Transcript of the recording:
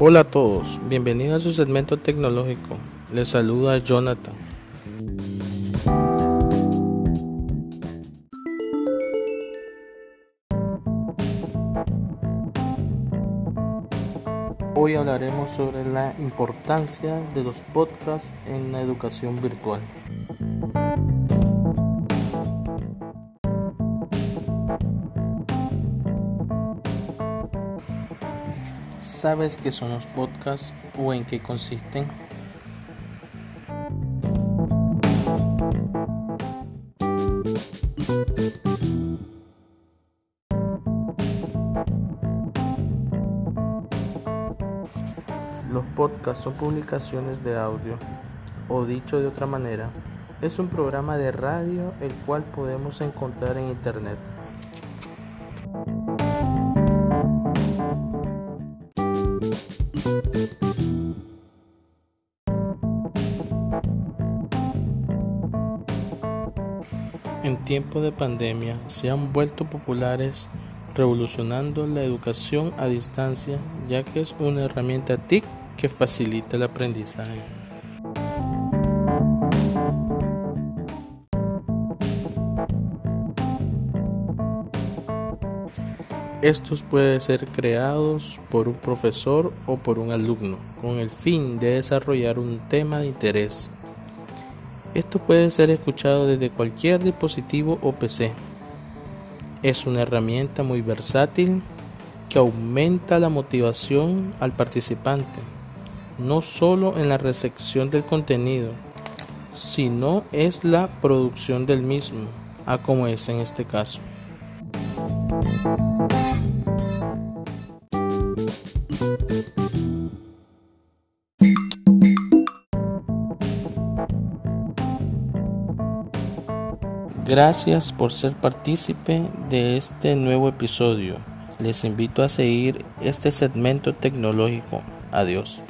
Hola a todos, bienvenidos a su segmento tecnológico. Les saluda Jonathan. Hoy hablaremos sobre la importancia de los podcasts en la educación virtual. ¿Sabes qué son los podcasts o en qué consisten? Los podcasts son publicaciones de audio, o dicho de otra manera, es un programa de radio el cual podemos encontrar en Internet. En tiempo de pandemia se han vuelto populares revolucionando la educación a distancia ya que es una herramienta TIC que facilita el aprendizaje. Estos pueden ser creados por un profesor o por un alumno con el fin de desarrollar un tema de interés. Esto puede ser escuchado desde cualquier dispositivo o PC. Es una herramienta muy versátil que aumenta la motivación al participante, no solo en la recepción del contenido, sino es la producción del mismo, a como es en este caso. Gracias por ser partícipe de este nuevo episodio. Les invito a seguir este segmento tecnológico. Adiós.